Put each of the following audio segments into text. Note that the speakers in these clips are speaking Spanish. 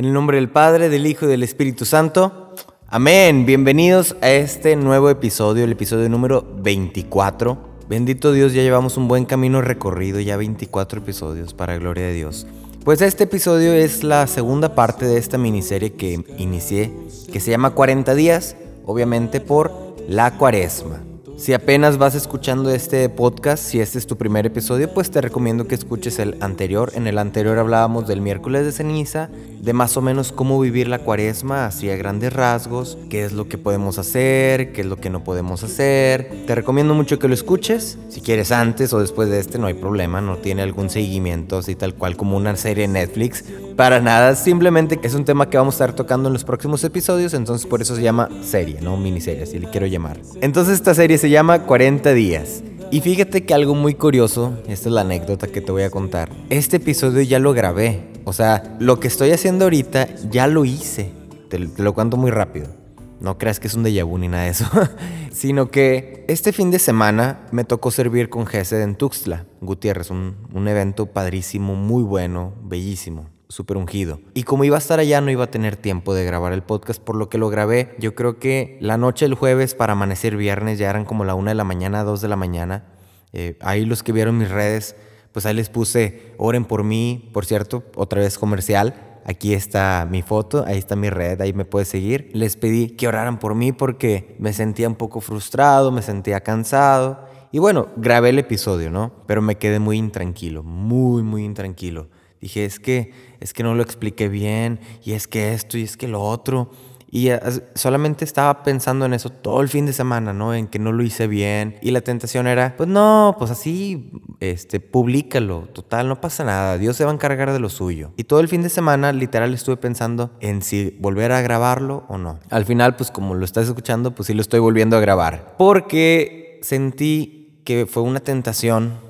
En el nombre del Padre, del Hijo y del Espíritu Santo. Amén. Bienvenidos a este nuevo episodio, el episodio número 24. Bendito Dios, ya llevamos un buen camino recorrido, ya 24 episodios, para gloria de Dios. Pues este episodio es la segunda parte de esta miniserie que inicié, que se llama 40 días, obviamente por la cuaresma. Si apenas vas escuchando este podcast, si este es tu primer episodio, pues te recomiendo que escuches el anterior. En el anterior hablábamos del miércoles de ceniza, de más o menos cómo vivir la cuaresma, así a grandes rasgos, qué es lo que podemos hacer, qué es lo que no podemos hacer. Te recomiendo mucho que lo escuches. Si quieres antes o después de este, no hay problema, no tiene algún seguimiento así tal cual como una serie Netflix. Para nada, simplemente es un tema que vamos a estar tocando en los próximos episodios, entonces por eso se llama serie, no miniserie, así le quiero llamar. Entonces esta serie se llama 40 días. Y fíjate que algo muy curioso, esta es la anécdota que te voy a contar. Este episodio ya lo grabé, o sea, lo que estoy haciendo ahorita ya lo hice. Te, lo cuento muy rápido. No creas que es un déjà vu ni nada de eso. Sino que este fin de semana me tocó servir con Gesed en Tuxtla, Gutiérrez, un, un evento padrísimo, muy bueno, bellísimo súper ungido. Y como iba a estar allá, no iba a tener tiempo de grabar el podcast, por lo que lo grabé. Yo creo que la noche del jueves para amanecer viernes ya eran como la una de la mañana, dos de la mañana. Eh, ahí los que vieron mis redes, pues ahí les puse, oren por mí, por cierto, otra vez comercial. Aquí está mi foto, ahí está mi red, ahí me puedes seguir. Les pedí que oraran por mí porque me sentía un poco frustrado, me sentía cansado. Y bueno, grabé el episodio, ¿no? Pero me quedé muy intranquilo, muy, muy intranquilo. Dije, es que, es que no lo expliqué bien, y es que esto, y es que lo otro. Y solamente estaba pensando en eso todo el fin de semana, ¿no? En que no lo hice bien. Y la tentación era, pues no, pues así, este, públicalo. Total, no pasa nada. Dios se va a encargar de lo suyo. Y todo el fin de semana, literal, estuve pensando en si volver a grabarlo o no. Al final, pues como lo estás escuchando, pues sí lo estoy volviendo a grabar. Porque sentí que fue una tentación,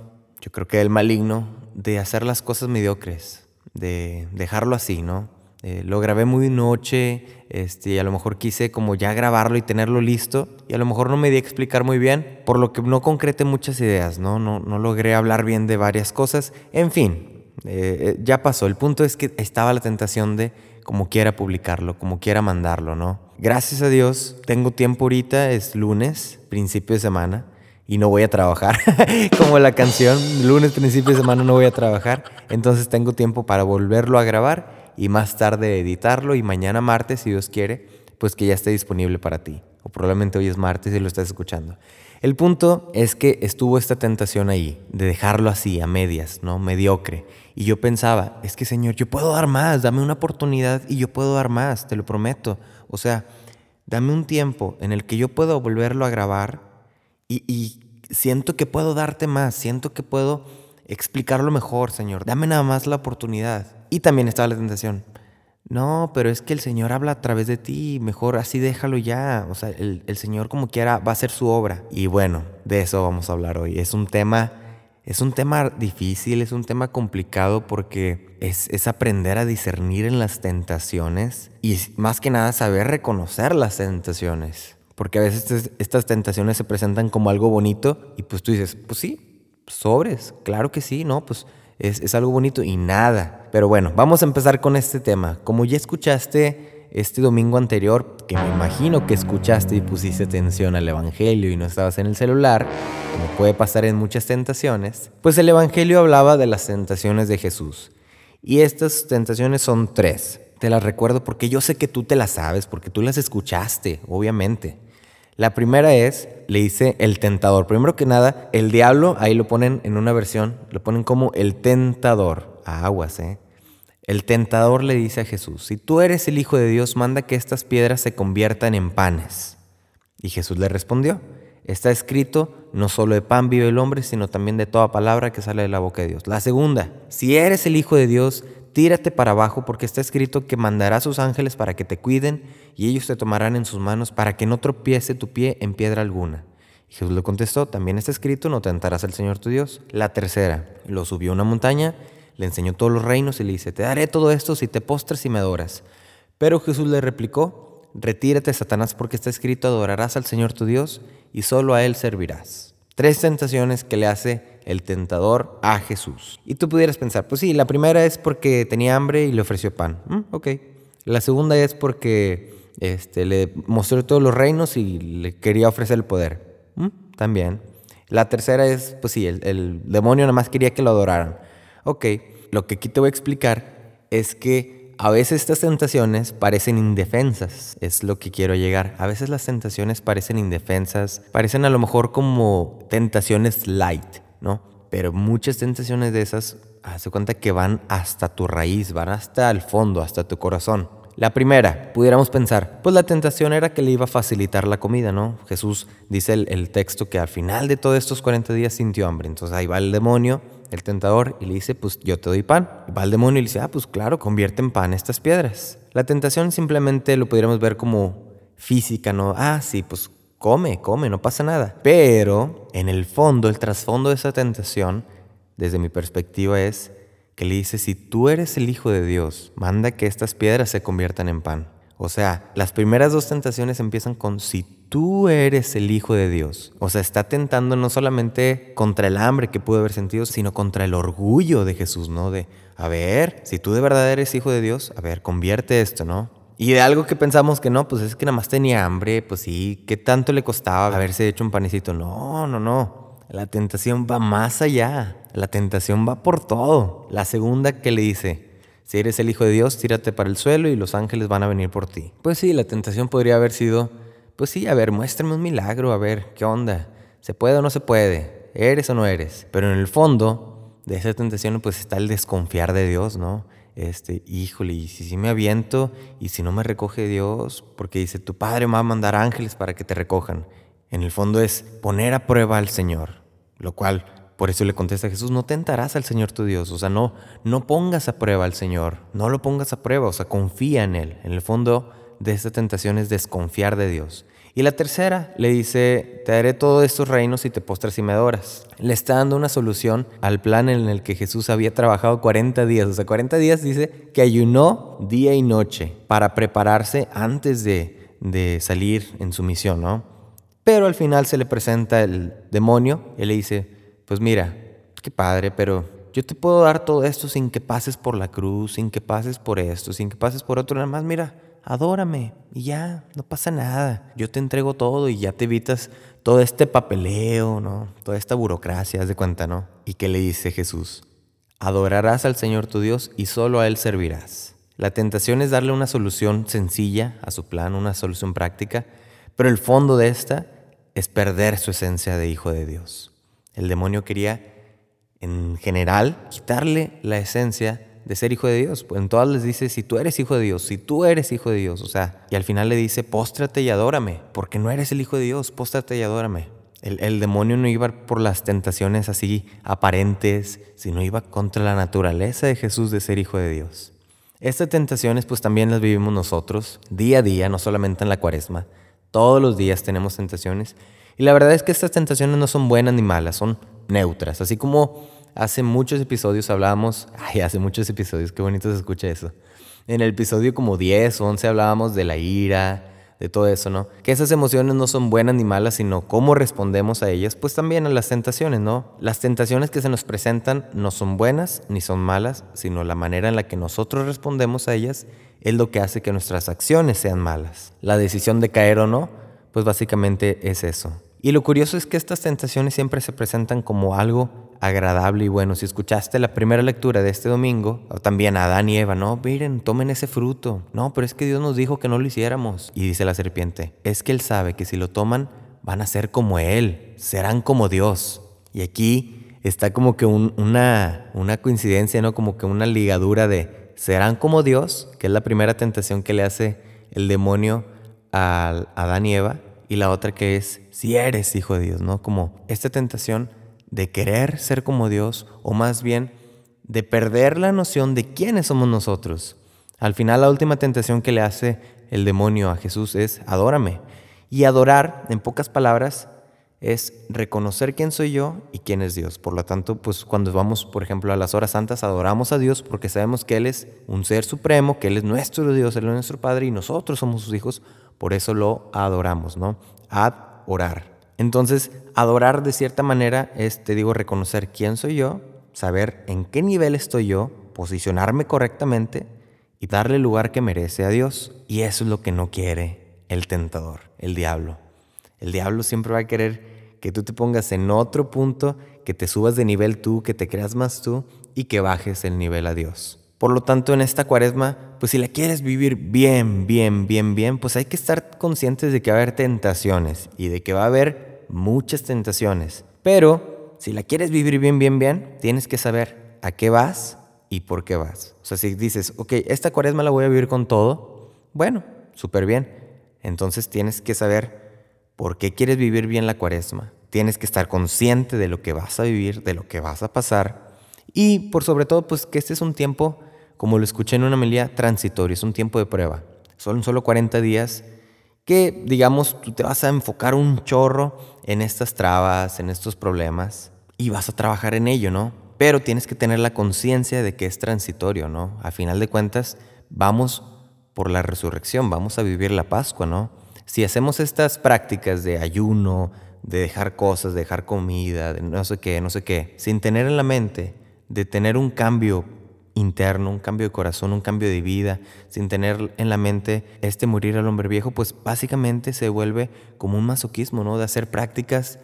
yo creo que el maligno, de hacer las cosas mediocres, de dejarlo así, ¿no? Eh, lo grabé muy noche, este, a lo mejor quise como ya grabarlo y tenerlo listo, y a lo mejor no me di a explicar muy bien, por lo que no concreté muchas ideas, ¿no? No, no logré hablar bien de varias cosas, en fin, eh, eh, ya pasó. El punto es que estaba la tentación de como quiera publicarlo, como quiera mandarlo, ¿no? Gracias a Dios, tengo tiempo ahorita, es lunes, principio de semana, y no voy a trabajar, como la canción, lunes, principio de semana no voy a trabajar, entonces tengo tiempo para volverlo a grabar y más tarde editarlo y mañana martes, si Dios quiere, pues que ya esté disponible para ti. O probablemente hoy es martes y lo estás escuchando. El punto es que estuvo esta tentación ahí, de dejarlo así, a medias, ¿no? Mediocre. Y yo pensaba, es que Señor, yo puedo dar más, dame una oportunidad y yo puedo dar más, te lo prometo. O sea, dame un tiempo en el que yo puedo volverlo a grabar y, siento que puedo darte más, siento que puedo explicarlo mejor, Señor. Dame nada más la oportunidad. Y también estaba la tentación. No, pero es que el Señor habla a través de ti, mejor así déjalo ya. O sea, el, Señor como quiera va a hacer su obra. Y bueno, de eso vamos a hablar hoy. Es un tema, es un tema difícil, es un tema complicado porque es, es aprender a discernir en las tentaciones y más que nada saber reconocer las tentaciones. Porque a veces estas tentaciones se presentan como algo bonito y pues tú dices, pues sí, sobres, claro que sí, ¿no? Pues es, es algo bonito y nada. Pero bueno, vamos a empezar con este tema. Como ya escuchaste este domingo anterior, que me imagino que escuchaste y pusiste atención al Evangelio y no estabas en el celular, como puede pasar en muchas tentaciones, pues el Evangelio hablaba de las tentaciones de Jesús. Y estas tentaciones son tres. Te las recuerdo porque yo sé que tú te las sabes, porque tú las escuchaste, obviamente. La primera es, le dice el tentador. Primero que nada, el diablo, ahí lo ponen en una versión, lo ponen como el tentador. Aguas, ¿eh? El tentador le dice a Jesús, si tú eres el Hijo de Dios, manda que estas piedras se conviertan en panes. Y Jesús le respondió, está escrito, no solo de pan vive el hombre, sino también de toda palabra que sale de la boca de Dios. La segunda, si eres el Hijo de Dios, tírate para abajo porque está escrito que mandará a sus ángeles para que te cuiden y ellos te tomarán en sus manos para que no tropiece tu pie en piedra alguna. Y Jesús le contestó, también está escrito, no tentarás al Señor tu Dios. La tercera, lo subió a una montaña, le enseñó todos los reinos y le dice, te daré todo esto si te postras y me adoras. Pero Jesús le replicó, retírate Satanás porque está escrito, adorarás al Señor tu Dios y solo a Él servirás. Tres tentaciones que le hace el tentador a Jesús. Y tú pudieras pensar, pues sí, la primera es porque tenía hambre y le ofreció pan. Mm. La segunda es porque este, le mostró todos los reinos y le quería ofrecer el poder. ¿Mm? También. La tercera es, pues sí, el, el demonio nada más quería que lo adoraran. Ok, lo que aquí te voy a explicar es que a veces estas tentaciones parecen indefensas, es lo que quiero llegar. A veces las tentaciones parecen indefensas, parecen a lo mejor como tentaciones light, ¿no? Pero muchas tentaciones de esas, hace cuenta que van hasta tu raíz, van hasta el fondo, hasta tu corazón. La primera, pudiéramos pensar, pues la tentación era que le iba a facilitar la comida, ¿no? Jesús dice el, texto que al final de todos estos 40 días sintió hambre. Entonces ahí va el demonio, el tentador, y le dice, pues yo te doy pan. va el demonio y le dice, ah, pues claro, convierte en pan estas piedras. La tentación simplemente lo pudiéramos ver como física, ¿no? Ah, sí, pues come, come, no pasa nada. Pero en el fondo, el trasfondo de esa tentación, desde mi perspectiva, es que le dice, si tú eres el Hijo de Dios, manda que estas piedras se conviertan en pan. O sea, las primeras dos tentaciones empiezan con si tú eres el Hijo de Dios. O sea, está tentando no solamente contra el hambre que pudo haber sentido, sino contra el orgullo de Jesús, ¿no? De, a ver, si tú de verdad eres Hijo de Dios, a ver, convierte esto, ¿no? Y de algo que pensamos que no, pues es que nada más tenía hambre, pues sí, ¿qué tanto le costaba haberse hecho un panecito? No, no, no. La tentación va más allá. La tentación va por todo. La segunda que le dice, si eres el Hijo de Dios, tírate para el suelo y los ángeles van a venir por ti. Pues sí, la tentación podría haber sido, pues sí, a ver, muéstrame un milagro, a ver, ¿qué onda? ¿Se puede o no se puede? ¿Eres o no eres? Pero en el fondo de esa tentación pues está el desconfiar de Dios, ¿no? Este, híjole, y si, si me aviento y si no me recoge Dios, porque dice, tu Padre va a mandar ángeles para que te recojan. En el fondo es poner a prueba al Señor, lo cual por eso le contesta Jesús, no tentarás al Señor tu Dios, o sea, no, no pongas a prueba al Señor, no lo pongas a prueba, o sea, confía en Él. En el fondo de esta tentación es desconfiar de Dios. Y la tercera le dice, te daré todos estos reinos y te postras y me adoras. Le está dando una solución al plan en el que Jesús había trabajado 40 días. O sea, 40 días dice que ayunó día y noche para prepararse antes de, de salir en su misión, ¿no? Pero al final se le presenta el demonio y le dice, pues mira, qué padre, pero yo te puedo dar todo esto sin que pases por la cruz, sin que pases por esto, sin que pases por otro, nada más mira, adórame y ya, no pasa nada. Yo te entrego todo y ya te evitas todo este papeleo, ¿no? Toda esta burocracia, haz de cuenta, ¿no? ¿Y qué le dice Jesús? Adorarás al Señor tu Dios y solo a Él servirás. La tentación es darle una solución sencilla a su plan, una solución práctica, pero el fondo de esta es perder su esencia de hijo de Dios. El demonio quería, en general, quitarle la esencia de ser hijo de Dios. En todas les dice, si tú eres hijo de Dios, si tú eres hijo de Dios, o sea, y al final le dice, póstrate y adórame, porque no eres el hijo de Dios, póstrate y adórame. El, el, demonio no iba por las tentaciones así aparentes, sino iba contra la naturaleza de Jesús de ser hijo de Dios. Estas tentaciones pues también las vivimos nosotros, día a día, no solamente en la cuaresma. Todos los días tenemos tentaciones y la verdad es que estas tentaciones no son buenas ni malas, son neutras. Así como hace muchos episodios hablábamos, ay, hace muchos episodios, qué bonito se escucha eso. En el episodio como 10 o 11 hablábamos de la ira, de todo eso, ¿no? Que esas emociones no son buenas ni malas, sino cómo respondemos a ellas, pues también a las tentaciones, ¿no? Las tentaciones que se nos presentan no son buenas ni son malas, sino la manera en la que nosotros respondemos a ellas es lo que hace que nuestras acciones sean malas. La decisión de caer o no, pues básicamente es eso. Y lo curioso es que estas tentaciones siempre se presentan como algo agradable y bueno. Si escuchaste la primera lectura de este domingo, también Adán y Eva, no, miren, tomen ese fruto. No, pero es que Dios nos dijo que no lo hiciéramos. Y dice la serpiente, es que Él sabe que si lo toman, van a ser como Él, serán como Dios. Y aquí está como que una, una coincidencia, ¿no? Como que una ligadura de serán como Dios, que es la primera tentación que le hace el demonio a Adán y Eva y la otra que es si eres hijo de Dios, ¿no? Como esta tentación de querer ser como Dios o más bien de perder la noción de quiénes somos nosotros. Al final la última tentación que le hace el demonio a Jesús es adórame. Y adorar, en pocas palabras, es reconocer quién soy yo y quién es Dios. Por lo tanto, pues cuando vamos, por ejemplo, a las horas santas, adoramos a Dios porque sabemos que Él es un ser supremo, que Él es nuestro Dios, Él es nuestro Padre y nosotros somos sus hijos, por eso lo adoramos, ¿no? Adorar. Entonces, adorar de cierta manera es, te digo, reconocer quién soy yo, saber en qué nivel estoy yo, posicionarme correctamente y darle el lugar que merece a Dios. Y eso es lo que no quiere el tentador, el diablo. El diablo siempre va a querer que tú te pongas en otro punto, que te subas de nivel tú, que te creas más tú y que bajes el nivel a Dios. Por lo tanto, en esta cuaresma, pues si la quieres vivir bien, bien, bien, bien, pues hay que estar conscientes de que va a haber tentaciones y de que va a haber muchas tentaciones. Pero si la quieres vivir bien, bien, bien, tienes que saber a qué vas y por qué vas. O sea, si dices, ok, esta cuaresma la voy a vivir con todo, bueno, súper bien. Entonces tienes que saber por qué quieres vivir bien la cuaresma. Tienes que estar consciente de lo que vas a vivir, de lo que vas a pasar. Y por sobre todo, pues que este es un tiempo como lo escuché en una melía, transitorio, es un tiempo de prueba. Son solo 40 días que, digamos, tú te vas a enfocar un chorro en estas trabas, en estos problemas, y vas a trabajar en ello, ¿no? Pero tienes que tener la conciencia de que es transitorio, ¿no? A final de cuentas, vamos por la resurrección, vamos a vivir la Pascua, ¿no? Si hacemos estas prácticas de ayuno, de dejar cosas, de dejar comida, de no sé qué, no sé qué, sin tener en la mente de tener un cambio interno, un cambio de corazón, un cambio de vida, sin tener en la mente este morir al hombre viejo, pues básicamente se vuelve como un masoquismo, ¿no? De hacer prácticas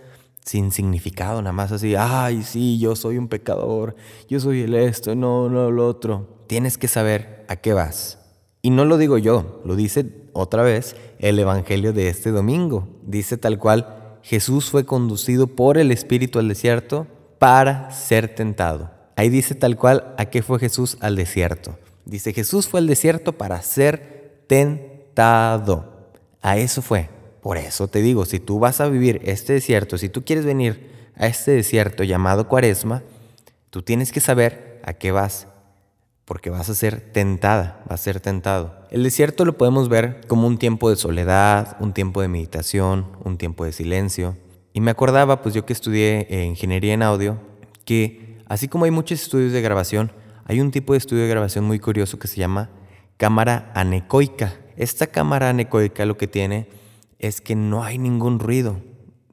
sin significado, nada más así, ay, sí, yo soy un pecador, yo soy el esto, no, no, lo otro. Tienes que saber a qué vas. Y no lo digo yo, lo dice otra vez el Evangelio de este domingo. Dice tal cual, Jesús fue conducido por el Espíritu al desierto para ser tentado. Ahí dice tal cual a qué fue Jesús al desierto. Dice, Jesús fue al desierto para ser tentado. A eso fue. Por eso te digo, si tú vas a vivir este desierto, si tú quieres venir a este desierto llamado cuaresma, tú tienes que saber a qué vas, porque vas a ser tentada, vas a ser tentado. El desierto lo podemos ver como un tiempo de soledad, un tiempo de meditación, un tiempo de silencio. Y me acordaba, pues yo que estudié eh, ingeniería en audio, que Así como hay muchos estudios de grabación, hay un tipo de estudio de grabación muy curioso que se llama cámara anecoica. Esta cámara anecoica lo que tiene es que no hay ningún ruido.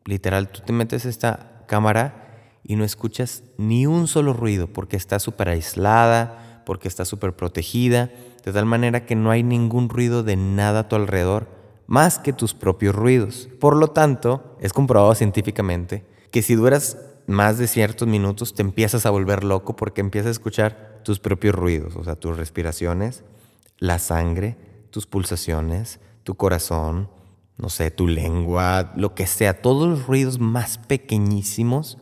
Literal, tú te metes esta cámara y no escuchas ni un solo ruido porque está súper aislada, porque está súper protegida, de tal manera que no hay ningún ruido de nada a tu alrededor, más que tus propios ruidos. Por lo tanto, es comprobado científicamente que si duras más de ciertos minutos te empiezas a volver loco porque empiezas a escuchar tus propios ruidos, o sea, tus respiraciones, la sangre, tus pulsaciones, tu corazón, no sé, tu lengua, lo que sea, todos los ruidos más pequeñísimos,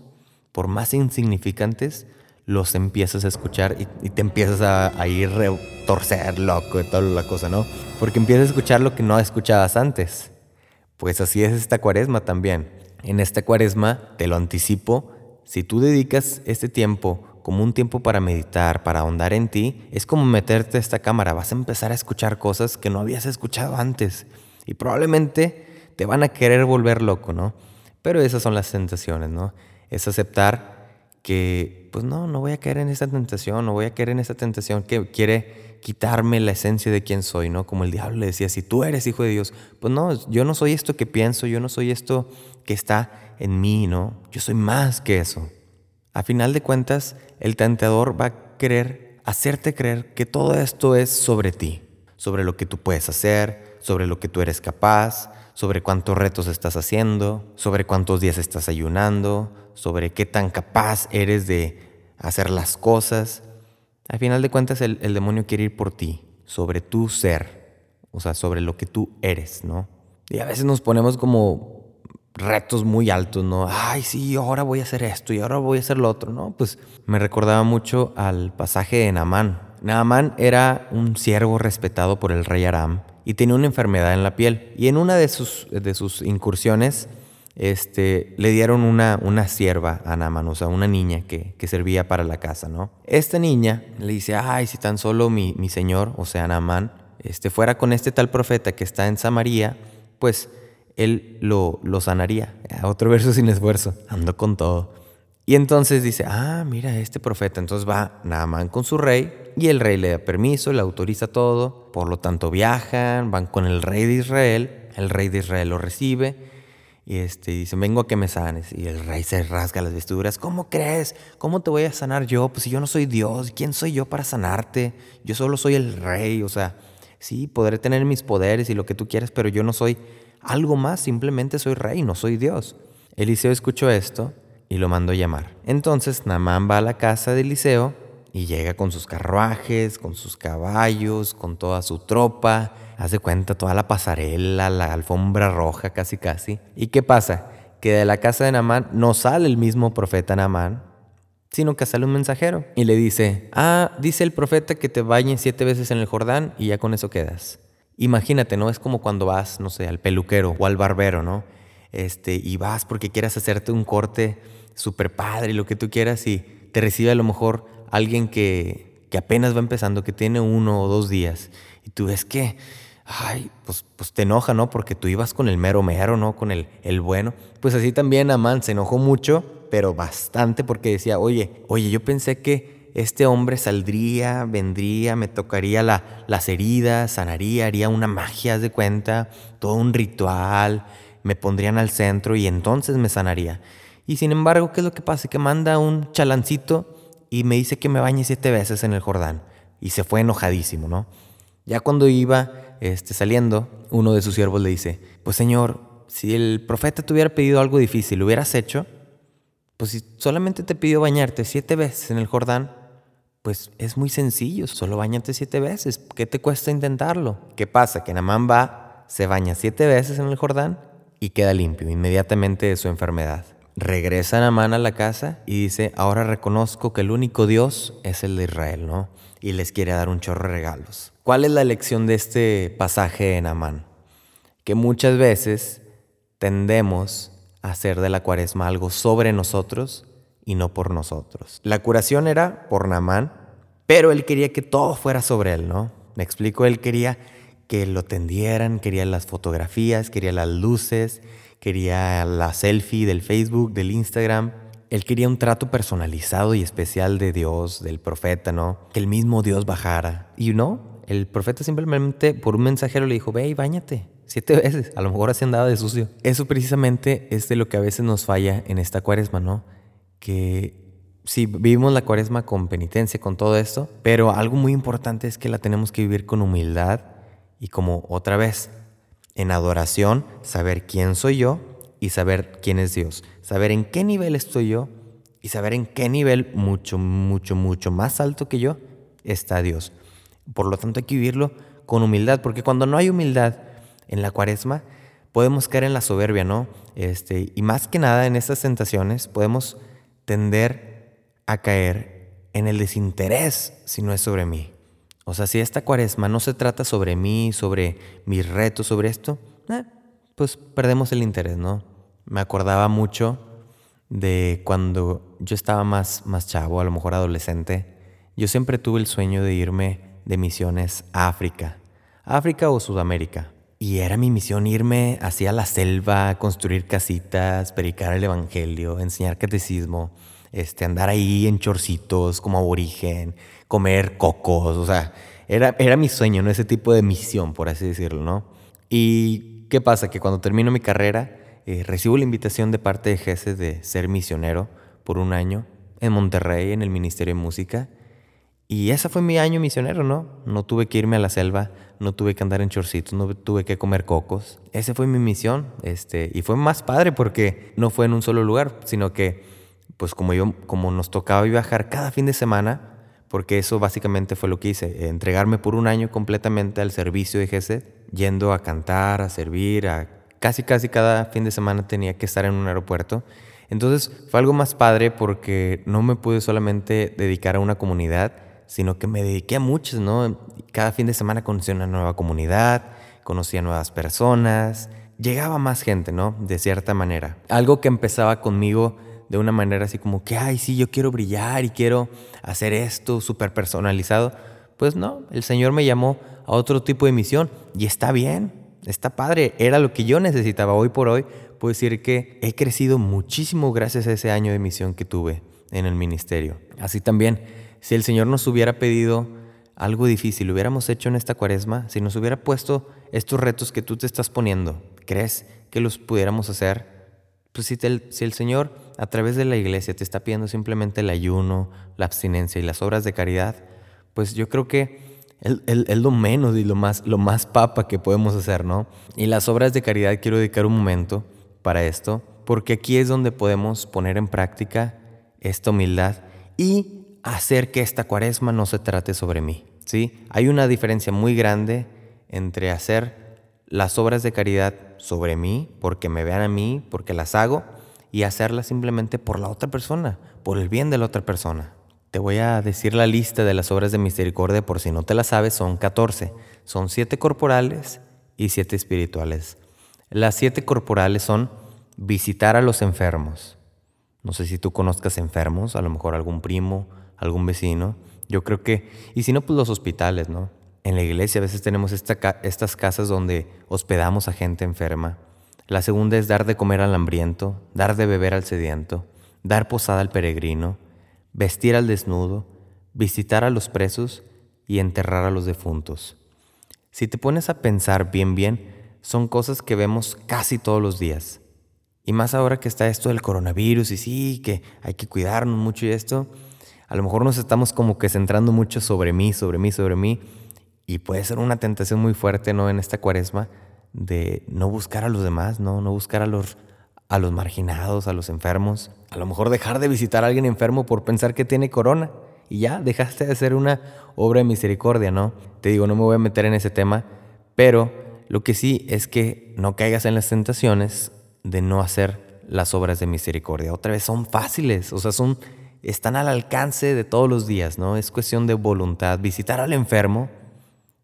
por más insignificantes, los empiezas a escuchar y, te empiezas a, ir a torcer loco y toda la cosa, ¿no? Porque empiezas a escuchar lo que no escuchabas antes. Pues así es esta cuaresma también en esta cuaresma, te lo anticipo, si tú dedicas este tiempo como un tiempo para meditar, para ahondar en ti, es como meterte a esta cámara, vas a empezar a escuchar cosas que no habías escuchado antes y probablemente te van a querer volver loco, ¿no? Pero esas son las tentaciones, ¿no? Es aceptar que, pues no, no voy a caer en esta tentación, no voy a caer en esta tentación que quiere quitarme la esencia de quién soy, ¿no? Como el diablo le decía, si tú eres hijo de Dios, pues no, yo no soy esto que pienso, yo no soy esto que está en mí, ¿no? Yo soy más que eso. A final de cuentas, el tentador va a querer hacerte creer que todo esto es sobre ti, sobre lo que tú puedes hacer, sobre lo que tú eres capaz, sobre cuántos retos estás haciendo, sobre cuántos días estás ayunando, sobre qué tan capaz eres de hacer las cosas. Al final de cuentas, el, demonio quiere ir por ti, sobre tu ser, o sea, sobre lo que tú eres, ¿no? Y a veces nos ponemos como retos muy altos, ¿no? Ay, sí, ahora voy a hacer esto y ahora voy a hacer lo otro, ¿no? Pues me recordaba mucho al pasaje de Naamán. Naamán era un siervo respetado por el rey Aram y tenía una enfermedad en la piel. Y en una de sus, de sus incursiones, este, le dieron una, una sierva a Naaman, o sea, una niña que, que, servía para la casa, ¿no? Esta niña le dice, ay, si tan solo mi, mi señor, o sea, Naaman, este, fuera con este tal profeta que está en Samaria, pues él lo, lo sanaría. Otro verso sin esfuerzo, ando con todo. Y entonces dice, ah, mira, este profeta. Entonces va Naaman con su rey y el rey le da permiso, le autoriza todo. Por lo tanto viajan, van con el rey de Israel. El rey de Israel lo recibe Y este, dice, vengo a que me sanes. Y el rey se rasga las vestiduras. ¿Cómo crees? ¿Cómo te voy a sanar yo? Pues si yo no soy Dios, ¿quién soy yo para sanarte? Yo solo soy el rey. O sea, sí, podré tener mis poderes y lo que tú quieras, pero yo no soy algo más, simplemente soy rey, no soy Dios. Eliseo escuchó esto y lo mandó llamar. Entonces Naamán va a la casa de Eliseo y llega con sus carruajes, con sus caballos, con toda su tropa. Hace cuenta toda la pasarela, la alfombra roja casi casi. ¿Y qué pasa? Que de la casa de Naamán no sale el mismo profeta Naamán, sino que sale un mensajero y le dice, ah, dice el profeta que te bañes siete veces en el Jordán y ya con eso quedas. Imagínate, ¿no? Es como cuando vas, no sé, al peluquero o al barbero, ¿no? Este, y vas porque quieras hacerte un corte súper padre y lo que tú quieras y te recibe a lo mejor alguien que, que apenas va empezando, que tiene uno o dos días y tú ves que, ay, pues, pues te enoja, ¿no? Porque tú ibas con el mero mero, ¿no? Con el, el bueno. Pues así también Amán se enojó mucho, pero bastante porque decía, oye, oye, yo pensé que este hombre saldría, vendría, me tocaría la, las heridas, sanaría, haría una magia de cuenta, todo un ritual, me pondrían al centro y entonces me sanaría. Y sin embargo, ¿qué es lo que pasa? Que manda un chalancito y me dice que me bañe siete veces en el Jordán. Y se fue enojadísimo, ¿no? Ya cuando iba este, saliendo, uno de sus siervos le dice, pues Señor, si el profeta te hubiera pedido algo difícil, ¿lo hubieras hecho? Pues si solamente te pidió bañarte siete veces en el Jordán, pues es muy sencillo, solo bañate siete veces. ¿Qué te cuesta intentarlo? ¿Qué pasa? Que Namán va, se baña siete veces en el Jordán y queda limpio inmediatamente de su enfermedad. Regresa Namán a la casa y dice, ahora reconozco que el único Dios es el de Israel, ¿no? Y les quiere dar un chorro de regalos. ¿Cuál es la lección de este pasaje en Amán? Que muchas veces tendemos a hacer de la cuaresma algo sobre nosotros y no por nosotros. La curación era por Namán, pero él quería que todo fuera sobre él, ¿no? Me explico, él quería que lo tendieran, quería las fotografías, quería las luces, quería la selfie del Facebook, del Instagram. Él quería un trato personalizado y especial de Dios, del profeta, ¿no? Que el mismo Dios bajara. Y no, el profeta simplemente por un mensajero le dijo, ve y bañate. Siete veces, a lo mejor así andaba de sucio. Eso precisamente es de lo que a veces nos falla en esta cuaresma, ¿no? que sí, vivimos la cuaresma con penitencia, con todo esto, pero algo muy importante es que la tenemos que vivir con humildad y como otra vez, en adoración, saber quién soy yo y saber quién es Dios, saber en qué nivel estoy yo y saber en qué nivel mucho, mucho, mucho más alto que yo está Dios. Por lo tanto hay que vivirlo con humildad, porque cuando no hay humildad en la cuaresma, podemos caer en la soberbia, ¿no? Este, y más que nada en estas tentaciones podemos tender a caer en el desinterés si no es sobre mí. O sea, si esta cuaresma no se trata sobre mí, sobre mis retos, sobre esto, eh, pues perdemos el interés, ¿no? Me acordaba mucho de cuando yo estaba más, más chavo, a lo mejor adolescente. Yo siempre tuve el sueño de irme de misiones a África, África o Sudamérica. Y era mi misión irme hacia la selva, construir casitas, predicar el evangelio, enseñar catecismo, este, andar ahí en chorcitos como aborigen, comer cocos, o sea, era, era mi sueño, ¿no? Ese tipo de misión, por así decirlo, ¿no? Y qué pasa, que cuando termino mi carrera, eh, recibo la invitación de parte de GESE de ser misionero por un año en Monterrey, en el Ministerio de Música. Y ese fue mi año misionero, ¿no? No tuve que irme a la selva, no tuve que andar en chorcitos, no tuve que comer cocos. Esa fue mi misión, este, y fue más padre porque no fue en un solo lugar, sino que, pues como yo, como nos tocaba viajar cada fin de semana, porque eso básicamente fue lo que hice, entregarme por un año completamente al servicio de GESED, yendo a cantar, a servir, a casi casi cada fin de semana tenía que estar en un aeropuerto. Entonces fue algo más padre porque no me pude solamente dedicar a una comunidad, sino que me dediqué a muchos, ¿no? Cada fin de semana conocí una nueva comunidad, conocía nuevas personas, llegaba más gente, ¿no? De cierta manera. Algo que empezaba conmigo de una manera así como que, ay, sí, yo quiero brillar y quiero hacer esto súper personalizado. Pues no, el Señor me llamó a otro tipo de misión y está bien, está padre, era lo que yo necesitaba. Hoy por hoy puedo decir que he crecido muchísimo gracias a ese año de misión que tuve en el ministerio. Así también si el Señor nos hubiera pedido algo difícil, lo hubiéramos hecho en esta cuaresma, si nos hubiera puesto estos retos que tú te estás poniendo, ¿crees que los pudiéramos hacer. Pues si, si el Señor a través de la iglesia te está pidiendo simplemente el ayuno, la abstinencia y las obras de caridad, pues yo creo que es lo menos y lo más, lo más papa que podemos hacer, ¿no? Y las obras de caridad quiero dedicar un momento para esto, porque aquí es donde podemos poner en práctica esta humildad y hacer que esta cuaresma no se trate sobre mí, ¿sí? Hay una diferencia muy grande entre hacer las obras de caridad sobre mí, porque me vean a mí, porque las hago, y hacerlas simplemente por la otra persona, por el bien de la otra persona. Te voy a decir la lista de las obras de misericordia por si no te la sabes, son 14. Son 7 corporales y 7 espirituales. Las 7 corporales son visitar a los enfermos. No sé si tú conozcas enfermos, a lo mejor algún primo, algún vecino. Yo creo que, y si no, pues los hospitales, ¿no? En la iglesia a veces tenemos estas casas donde hospedamos a gente enferma. La segunda es dar de comer al hambriento, dar de beber al sediento, dar posada al peregrino, vestir al desnudo, visitar a los presos y enterrar a los defuntos. Si te pones a pensar bien bien, son cosas que vemos casi todos los días. Y más ahora que está esto del coronavirus y sí, que hay que cuidarnos mucho y esto, a lo mejor nos estamos como que centrando mucho sobre mí, sobre mí, sobre mí. Y puede ser una tentación muy fuerte, ¿no? En esta cuaresma de no buscar a los demás, ¿no? No buscar a los a los marginados, a los enfermos. A lo mejor dejar de visitar a alguien enfermo por pensar que tiene corona. Y ya, dejaste de hacer una obra de misericordia, ¿no? Te digo, no me voy a meter en ese tema, pero lo que sí es que no caigas en las tentaciones de no hacer las obras de misericordia. Otra vez son fáciles, o sea, son están al alcance de todos los días, ¿no? Es cuestión de voluntad, visitar al enfermo,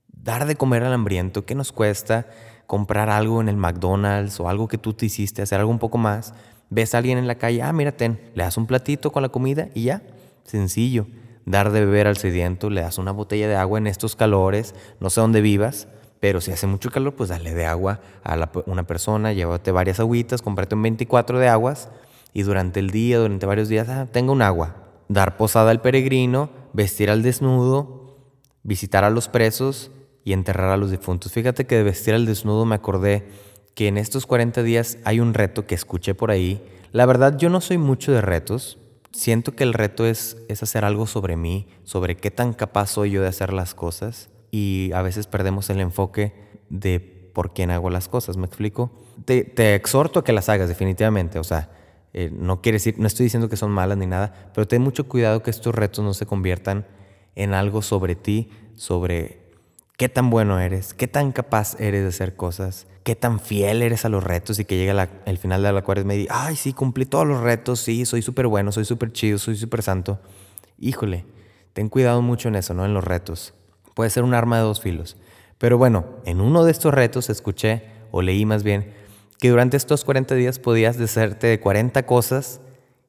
dar de comer al hambriento, ¿qué nos cuesta? Comprar algo en el McDonald's o algo que tú te hiciste, hacer algo un poco más, ves a alguien en la calle, ah, mira, ten, le das un platito con la comida y ya, sencillo. Dar de beber al sediento, le das una botella de agua en estos calores, no sé dónde vivas, pero si hace mucho calor, pues dale de agua a una persona, llévate varias agüitas, cómprate un 24 de aguas y durante el día, durante varios días, ah, tenga un agua. Dar posada al peregrino, vestir al desnudo, visitar a los presos y enterrar a los difuntos. Fíjate que de vestir al desnudo me acordé que en estos 40 días hay un reto que escuché por ahí. La verdad yo no soy mucho de retos. Siento que el reto es, es hacer algo sobre mí, sobre qué tan capaz soy yo de hacer las cosas. Y a veces perdemos el enfoque de por quién hago las cosas, ¿me explico? Te, exhorto a que las hagas definitivamente, o sea, eh, no quiere decir, no estoy diciendo que son malas ni nada, pero ten mucho cuidado que estos retos no se conviertan en algo sobre ti, sobre qué tan bueno eres, qué tan capaz eres de hacer cosas, qué tan fiel eres a los retos y que llega el final de la cuaresma y ay, sí, cumplí todos los retos, sí, soy súper bueno, soy súper chido, soy súper santo. Híjole, ten cuidado mucho en eso, ¿no? En los retos. Puede ser un arma de dos filos. Pero bueno, en uno de estos retos escuché, o leí más bien, que durante estos 40 días podías deshacerte de 40 cosas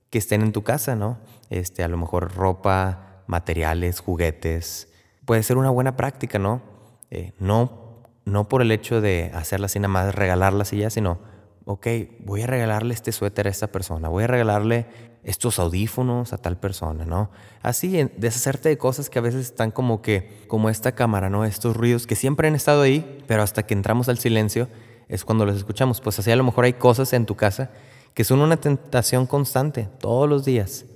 que estén en tu casa, ¿no? Este, a lo mejor ropa, materiales, juguetes. Puede ser una buena práctica, ¿no? Eh, no, no por el hecho de hacerla así nada más, regalarlas y ya, sino, ok, voy a regalarle este suéter a esta persona, voy a regalarle estos audífonos a tal persona, ¿no? Así, deshacerte de cosas que a veces están como que, como esta cámara, ¿no? Estos ruidos que siempre han estado ahí, pero hasta que entramos al silencio es cuando los escuchamos. Pues así a lo mejor hay cosas en tu casa que son una tentación constante, todos los días,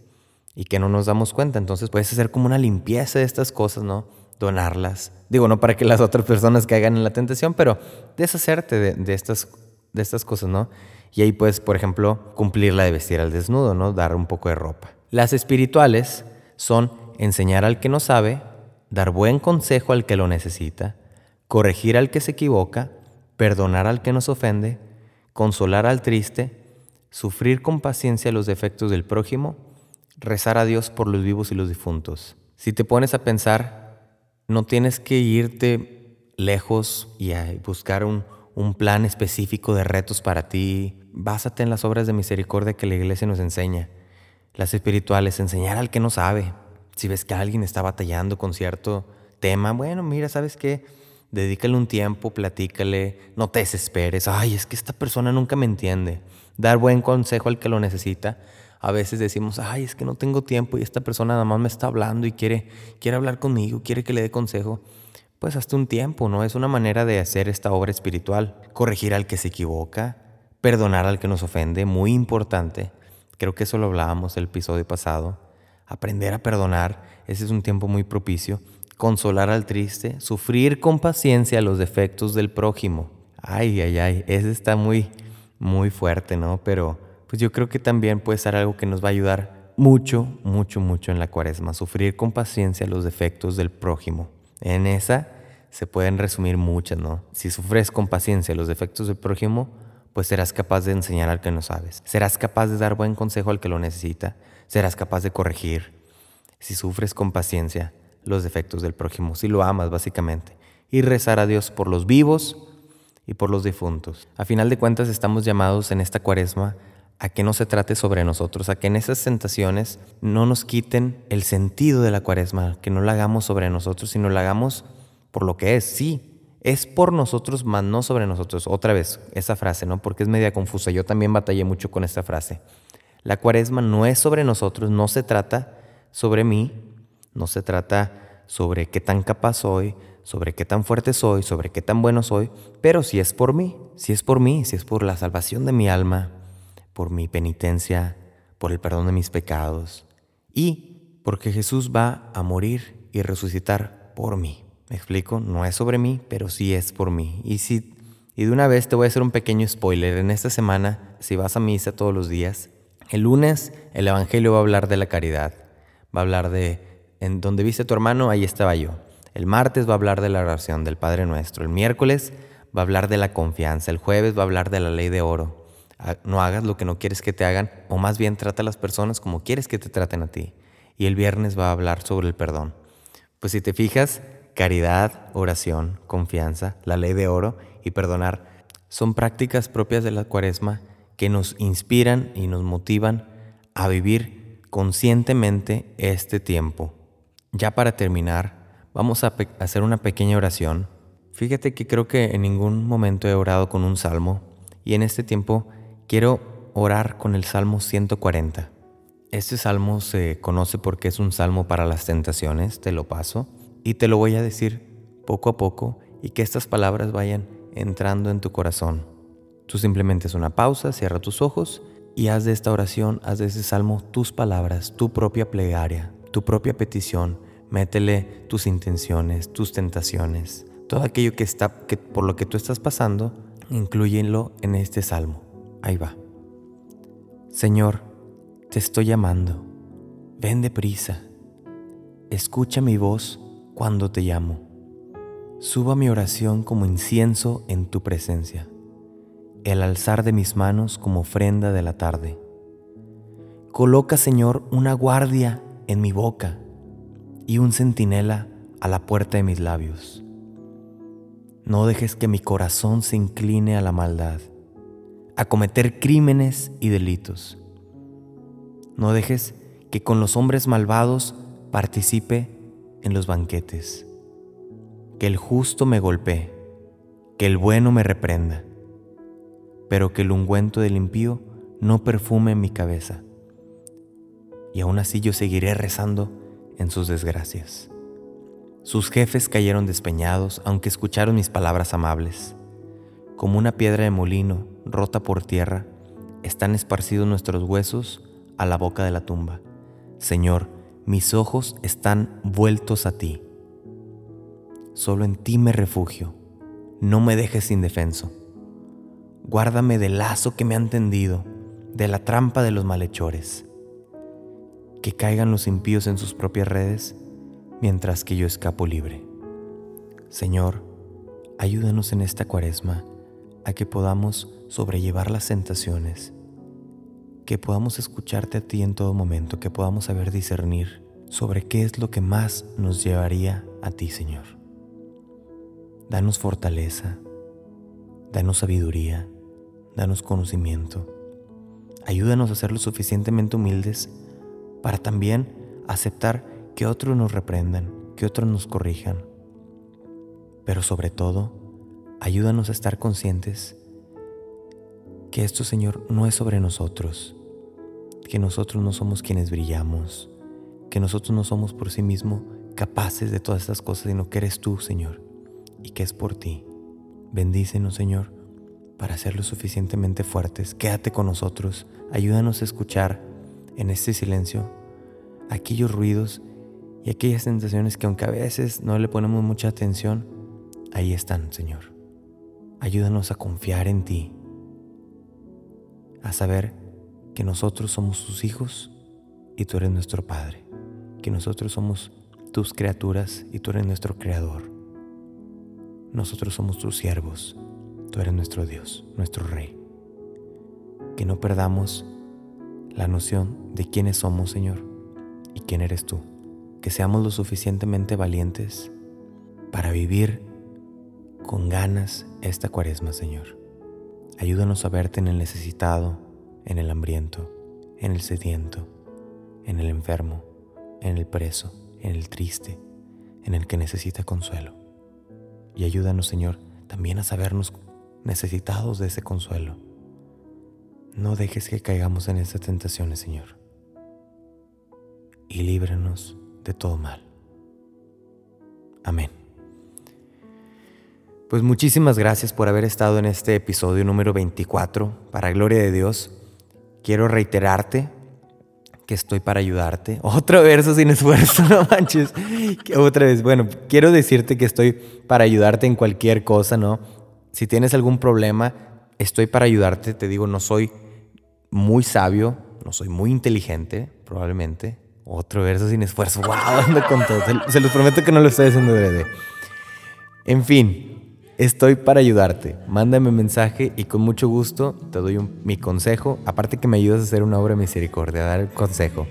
y que no nos damos cuenta. Entonces puedes hacer como una limpieza de estas cosas, ¿no? Donarlas. Digo, no para que las otras personas caigan en la tentación, pero deshacerte de, estas, de estas cosas, ¿no? Y ahí puedes, por ejemplo, cumplir la de vestir al desnudo, ¿no? Dar un poco de ropa. Las espirituales son enseñar al que no sabe, dar buen consejo al que lo necesita, corregir al que se equivoca, perdonar al que nos ofende, consolar al triste, sufrir con paciencia los defectos del prójimo, rezar a Dios por los vivos y los difuntos. Si te pones a pensar, no tienes que irte lejos y buscar un, plan específico de retos para ti. Básate en las obras de misericordia que la iglesia nos enseña. Las espirituales, enseñar al que no sabe. Si ves que alguien está batallando con cierto tema, bueno, mira, ¿sabes qué? Dedícale un tiempo, platícale, no te desesperes. Ay, es que esta persona nunca me entiende. Dar buen consejo al que lo necesita a veces decimos, ay, es que no tengo tiempo y esta persona nada más me está hablando y quiere, quiere hablar conmigo, quiere que le dé consejo. Pues hasta un tiempo, ¿no? Es una manera de hacer esta obra espiritual. Corregir al que se equivoca, perdonar al que nos ofende, muy importante. Creo que eso lo hablábamos el episodio pasado. Aprender a perdonar, ese es un tiempo muy propicio. Consolar al triste, sufrir con paciencia los defectos del prójimo. Ay, ay, ay, ese está muy, muy fuerte, ¿no? Pero pues yo creo que también puede ser algo que nos va a ayudar mucho, mucho, mucho en la cuaresma. Sufrir con paciencia los defectos del prójimo. En esa se pueden resumir muchas, ¿no? Si sufres con paciencia los defectos del prójimo, pues serás capaz de enseñar al que no sabes. Serás capaz de dar buen consejo al que lo necesita. Serás capaz de corregir. Si sufres con paciencia los defectos del prójimo, si lo amas básicamente. Y rezar a Dios por los vivos y por los difuntos. A final de cuentas estamos llamados en esta cuaresma a que no se trate sobre nosotros, a que en esas tentaciones no nos quiten el sentido de la cuaresma, que no la hagamos sobre nosotros, sino la hagamos por lo que es, sí, es por nosotros, mas no sobre nosotros. Otra vez, esa frase, ¿no? Porque es media confusa. Yo también batallé mucho con esta frase. La cuaresma no es sobre nosotros, no se trata sobre mí, no se trata sobre qué tan capaz soy, sobre qué tan fuerte soy, sobre qué tan bueno soy, pero si es por mí, si es por mí, si es por la salvación de mi alma, por mi penitencia, por el perdón de mis pecados y porque Jesús va a morir y resucitar por mí. ¿Me explico? No es sobre mí, pero sí es por mí. Y, si, y de una vez te voy a hacer un pequeño spoiler. En esta semana, si vas a misa todos los días, el lunes el Evangelio va a hablar de la caridad. Va a hablar de, en donde viste a tu hermano, ahí estaba yo. El martes va a hablar de la oración del Padre Nuestro. El miércoles va a hablar de la confianza. El jueves va a hablar de la ley de oro. No hagas lo que no quieres que te hagan, o más bien trata a las personas como quieres que te traten a ti. Y el viernes va a hablar sobre el perdón. Pues si te fijas, Caridad, oración, confianza, la ley de oro y perdonar son prácticas propias de la cuaresma que nos inspiran y nos motivan a vivir conscientemente este tiempo. Ya para terminar, vamos a hacer una pequeña oración. Fíjate que creo que en ningún momento he orado con un salmo y en este tiempo quiero orar con el Salmo 140. Este salmo se conoce porque es un salmo para las tentaciones, te lo paso. Y te lo voy a decir poco a poco y que estas palabras vayan entrando en tu corazón. Tú simplemente es una pausa, cierra tus ojos y haz de esta oración, haz de ese salmo tus palabras, tu propia plegaria, tu propia petición. Métele tus intenciones, tus tentaciones, todo aquello que está que por lo que tú estás pasando, inclúyenlo en este salmo. Ahí va. Señor, te estoy llamando. Ven deprisa. Escucha mi voz cuando te llamo. Suba mi oración como incienso en tu presencia, el alzar de mis manos como ofrenda de la tarde. Coloca, Señor, una guardia en mi boca y un centinela a la puerta de mis labios. No dejes que mi corazón se incline a la maldad, a cometer crímenes y delitos. No dejes que con los hombres malvados participe en los banquetes. Que el justo me golpee, que el bueno me reprenda, pero que el ungüento del impío no perfume mi cabeza. Y aún así yo seguiré rezando en sus desgracias. Sus jefes cayeron despeñados, aunque escucharon mis palabras amables. Como una piedra de molino rota por tierra, están esparcidos nuestros huesos a la boca de la tumba. Señor, mis ojos están vueltos a ti. Solo en ti me refugio. No me dejes indefenso. Guárdame del lazo que me han tendido, de la trampa de los malhechores. Que caigan los impíos en sus propias redes, mientras que yo escapo libre. Señor, ayúdanos en esta cuaresma a que podamos sobrellevar las tentaciones que podamos escucharte a ti en todo momento, que podamos saber discernir sobre qué es lo que más nos llevaría a ti, Señor. Danos fortaleza, danos sabiduría, danos conocimiento. Ayúdanos a ser lo suficientemente humildes para también aceptar que otros nos reprendan, que otros nos corrijan. Pero sobre todo, ayúdanos a estar conscientes que esto, Señor, no es sobre nosotros, que nosotros no somos quienes brillamos, que nosotros no somos por sí mismos capaces de todas estas cosas, sino que eres tú, Señor, y que es por ti. Bendícenos, Señor, para ser lo suficientemente fuertes. Quédate con nosotros, ayúdanos a escuchar en este silencio aquellos ruidos y aquellas sensaciones que aunque a veces no le ponemos mucha atención, ahí están, Señor. Ayúdanos a confiar en ti, a saber que nosotros somos tus hijos y tú eres nuestro Padre, que nosotros somos tus criaturas y tú eres nuestro Creador. Nosotros somos tus siervos, tú eres nuestro Dios, nuestro Rey. Que no perdamos la noción de quiénes somos, Señor, y quién eres tú. Que seamos lo suficientemente valientes para vivir con ganas esta cuaresma, Señor. Ayúdanos a verte en el necesitado, en el hambriento, en el sediento, en el enfermo, en el preso, en el triste, en el que necesita consuelo. Y ayúdanos, Señor, también a sabernos necesitados de ese consuelo. No dejes que caigamos en esas tentaciones, Señor. Y líbranos de todo mal. Amén. Pues muchísimas gracias por haber estado en este episodio número 24. Para gloria de Dios, quiero reiterarte que estoy para ayudarte. Otro verso sin esfuerzo, no manches. Otra vez, bueno, quiero decirte que estoy para ayudarte en cualquier cosa, ¿no? Si tienes algún problema, estoy para ayudarte. Te digo, no soy muy sabio, no soy muy inteligente, probablemente. Otro verso sin esfuerzo. ¡Wow! Ando con todo. Se, los prometo que no lo estoy haciendo de En fin, estoy para ayudarte. Mándame un mensaje y con mucho gusto te doy mi consejo. Aparte que me ayudas a hacer una obra de misericordia, a dar el consejo.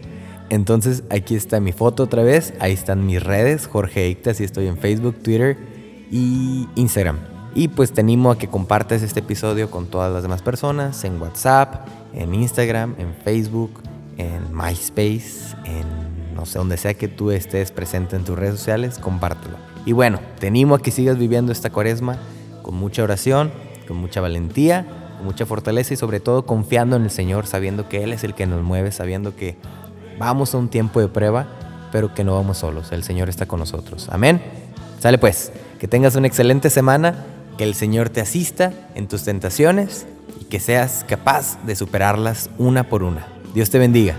Entonces aquí está mi foto otra vez. Ahí están mis redes, Jorge Icta, así estoy en Facebook, Twitter y Instagram. Y pues te animo a que compartas este episodio con todas las demás personas en WhatsApp, en Instagram, en Facebook, en MySpace, en no sé, donde sea que tú estés presente en tus redes sociales, compártelo. Y bueno, te animo a que sigas viviendo esta cuaresma con mucha oración, con mucha valentía, con mucha fortaleza y sobre todo confiando en el Señor, sabiendo que Él es el que nos mueve, sabiendo que vamos a un tiempo de prueba, pero que no vamos solos, el Señor está con nosotros. Amén. Sale pues, que tengas una excelente semana que el Señor te asista en tus tentaciones y que seas capaz de superarlas una por una. Dios te bendiga.